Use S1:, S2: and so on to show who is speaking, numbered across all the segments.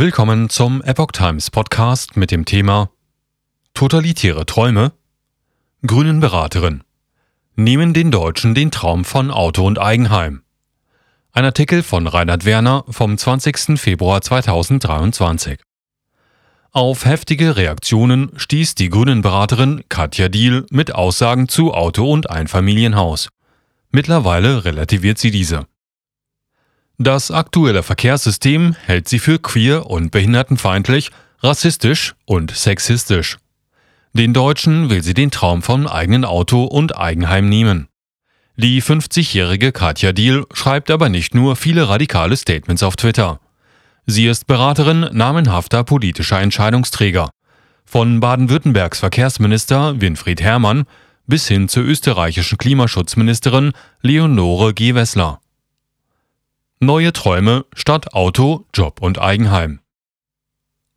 S1: Willkommen zum Epoch Times Podcast mit dem Thema Totalitäre Träume? Grünen Beraterin. Nehmen den Deutschen den Traum von Auto und Eigenheim. Ein Artikel von Reinhard Werner vom 20. Februar 2023. Auf heftige Reaktionen stieß die Grünen Beraterin Katja Diel mit Aussagen zu Auto und Einfamilienhaus. Mittlerweile relativiert sie diese. Das aktuelle Verkehrssystem hält sie für queer und behindertenfeindlich, rassistisch und sexistisch. Den Deutschen will sie den Traum von eigenen Auto und Eigenheim nehmen. Die 50-jährige Katja Diel schreibt aber nicht nur viele radikale Statements auf Twitter. Sie ist Beraterin namenhafter politischer Entscheidungsträger. Von Baden-Württembergs Verkehrsminister Winfried Herrmann bis hin zur österreichischen Klimaschutzministerin Leonore Gewessler. Neue Träume statt Auto, Job und Eigenheim.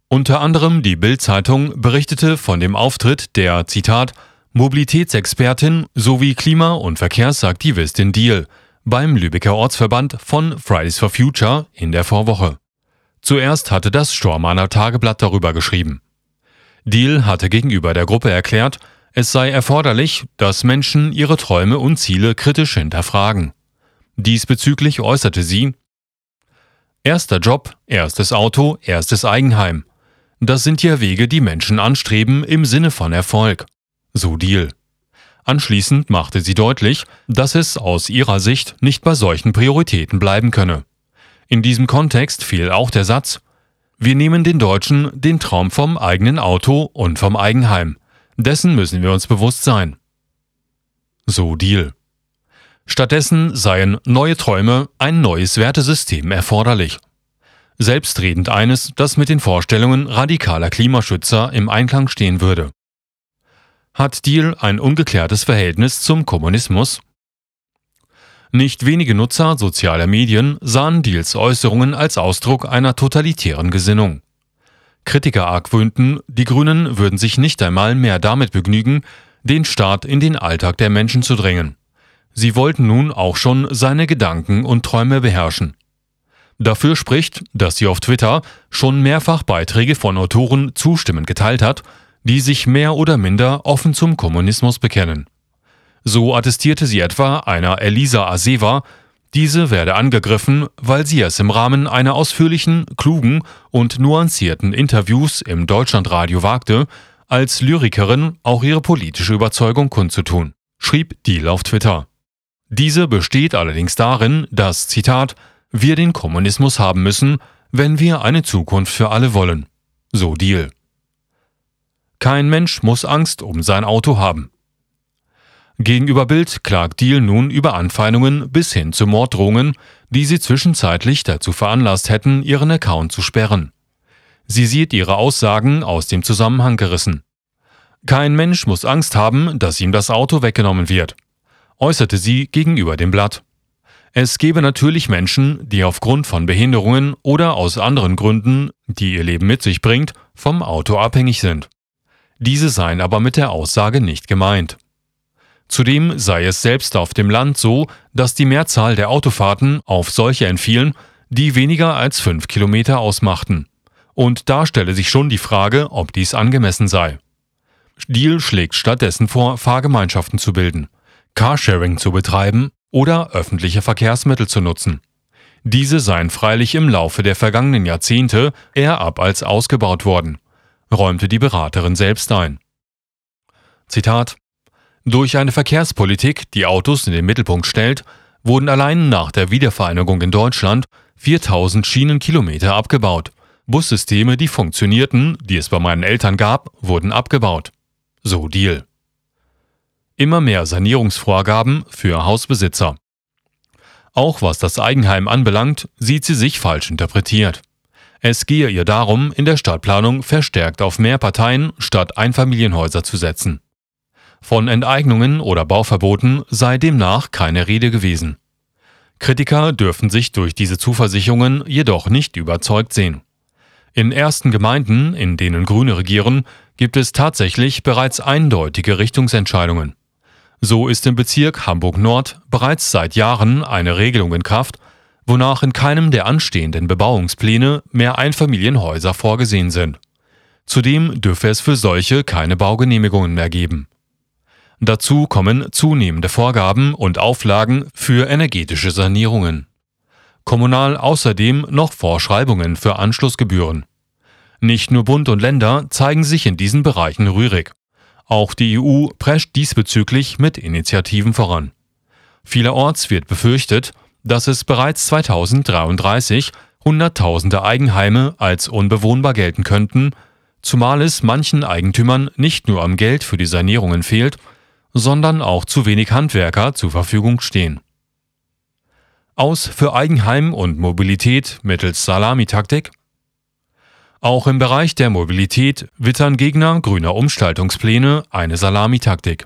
S1: Unter anderem die Bild-Zeitung berichtete von dem Auftritt der, Zitat, Mobilitätsexpertin sowie Klima- und Verkehrsaktivistin Deal beim Lübecker Ortsverband von Fridays for Future in der Vorwoche. Zuerst hatte das Stormaner Tageblatt darüber geschrieben. Deal hatte gegenüber der Gruppe erklärt, es sei erforderlich, dass Menschen ihre Träume und Ziele kritisch hinterfragen. Diesbezüglich äußerte sie, Erster Job, erstes Auto, erstes Eigenheim. Das sind ja Wege, die Menschen anstreben im Sinne von Erfolg. So Deal. Anschließend machte sie deutlich, dass es aus ihrer Sicht nicht bei solchen Prioritäten bleiben könne. In diesem Kontext fiel auch der Satz, wir nehmen den Deutschen den Traum vom eigenen Auto und vom Eigenheim. Dessen müssen wir uns bewusst sein. So Deal. Stattdessen seien neue Träume, ein neues Wertesystem erforderlich. Selbstredend eines, das mit den Vorstellungen radikaler Klimaschützer im Einklang stehen würde. Hat Deal ein ungeklärtes Verhältnis zum Kommunismus? Nicht wenige Nutzer sozialer Medien sahen Deals Äußerungen als Ausdruck einer totalitären Gesinnung. Kritiker argwöhnten, die Grünen würden sich nicht einmal mehr damit begnügen, den Staat in den Alltag der Menschen zu drängen. Sie wollten nun auch schon seine Gedanken und Träume beherrschen. Dafür spricht, dass sie auf Twitter schon mehrfach Beiträge von Autoren zustimmend geteilt hat, die sich mehr oder minder offen zum Kommunismus bekennen. So attestierte sie etwa einer Elisa Aseva, diese werde angegriffen, weil sie es im Rahmen einer ausführlichen, klugen und nuancierten Interviews im Deutschlandradio wagte, als Lyrikerin auch ihre politische Überzeugung kundzutun, schrieb Deal auf Twitter. Diese besteht allerdings darin, dass, Zitat, wir den Kommunismus haben müssen, wenn wir eine Zukunft für alle wollen. So Deal. Kein Mensch muss Angst um sein Auto haben. Gegenüber Bild klagt Deal nun über Anfeindungen bis hin zu Morddrohungen, die sie zwischenzeitlich dazu veranlasst hätten, ihren Account zu sperren. Sie sieht ihre Aussagen aus dem Zusammenhang gerissen. Kein Mensch muss Angst haben, dass ihm das Auto weggenommen wird äußerte sie gegenüber dem Blatt. Es gebe natürlich Menschen, die aufgrund von Behinderungen oder aus anderen Gründen, die ihr Leben mit sich bringt, vom Auto abhängig sind. Diese seien aber mit der Aussage nicht gemeint. Zudem sei es selbst auf dem Land so, dass die Mehrzahl der Autofahrten auf solche entfielen, die weniger als fünf Kilometer ausmachten. Und da stelle sich schon die Frage, ob dies angemessen sei. Stiel schlägt stattdessen vor, Fahrgemeinschaften zu bilden. Carsharing zu betreiben oder öffentliche Verkehrsmittel zu nutzen. Diese seien freilich im Laufe der vergangenen Jahrzehnte eher ab als ausgebaut worden, räumte die Beraterin selbst ein. Zitat Durch eine Verkehrspolitik, die Autos in den Mittelpunkt stellt, wurden allein nach der Wiedervereinigung in Deutschland 4000 Schienenkilometer abgebaut. Bussysteme, die funktionierten, die es bei meinen Eltern gab, wurden abgebaut. So Deal immer mehr Sanierungsvorgaben für Hausbesitzer. Auch was das Eigenheim anbelangt, sieht sie sich falsch interpretiert. Es gehe ihr darum, in der Stadtplanung verstärkt auf mehr Parteien statt Einfamilienhäuser zu setzen. Von Enteignungen oder Bauverboten sei demnach keine Rede gewesen. Kritiker dürfen sich durch diese Zuversicherungen jedoch nicht überzeugt sehen. In ersten Gemeinden, in denen Grüne regieren, gibt es tatsächlich bereits eindeutige Richtungsentscheidungen. So ist im Bezirk Hamburg Nord bereits seit Jahren eine Regelung in Kraft, wonach in keinem der anstehenden Bebauungspläne mehr Einfamilienhäuser vorgesehen sind. Zudem dürfe es für solche keine Baugenehmigungen mehr geben. Dazu kommen zunehmende Vorgaben und Auflagen für energetische Sanierungen. Kommunal außerdem noch Vorschreibungen für Anschlussgebühren. Nicht nur Bund und Länder zeigen sich in diesen Bereichen rührig. Auch die EU prescht diesbezüglich mit Initiativen voran. Vielerorts wird befürchtet, dass es bereits 2033 Hunderttausende Eigenheime als unbewohnbar gelten könnten, zumal es manchen Eigentümern nicht nur am Geld für die Sanierungen fehlt, sondern auch zu wenig Handwerker zur Verfügung stehen. Aus für Eigenheim und Mobilität mittels Salamitaktik? Auch im Bereich der Mobilität wittern Gegner grüner Umstaltungspläne eine Salamitaktik.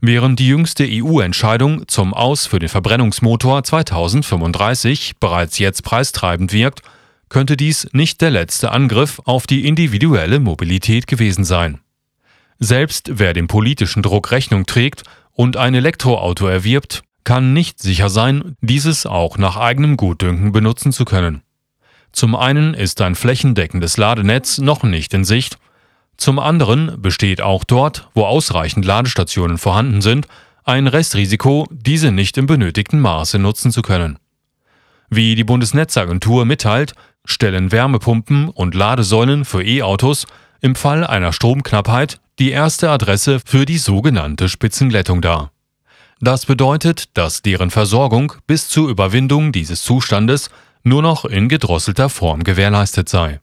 S1: Während die jüngste EU-Entscheidung zum Aus für den Verbrennungsmotor 2035 bereits jetzt preistreibend wirkt, könnte dies nicht der letzte Angriff auf die individuelle Mobilität gewesen sein. Selbst wer dem politischen Druck Rechnung trägt und ein Elektroauto erwirbt, kann nicht sicher sein, dieses auch nach eigenem Gutdünken benutzen zu können. Zum einen ist ein flächendeckendes Ladenetz noch nicht in Sicht, zum anderen besteht auch dort, wo ausreichend Ladestationen vorhanden sind, ein Restrisiko, diese nicht im benötigten Maße nutzen zu können. Wie die Bundesnetzagentur mitteilt, stellen Wärmepumpen und Ladesäulen für E-Autos im Fall einer Stromknappheit die erste Adresse für die sogenannte Spitzenglättung dar. Das bedeutet, dass deren Versorgung bis zur Überwindung dieses Zustandes nur noch in gedrosselter Form gewährleistet sei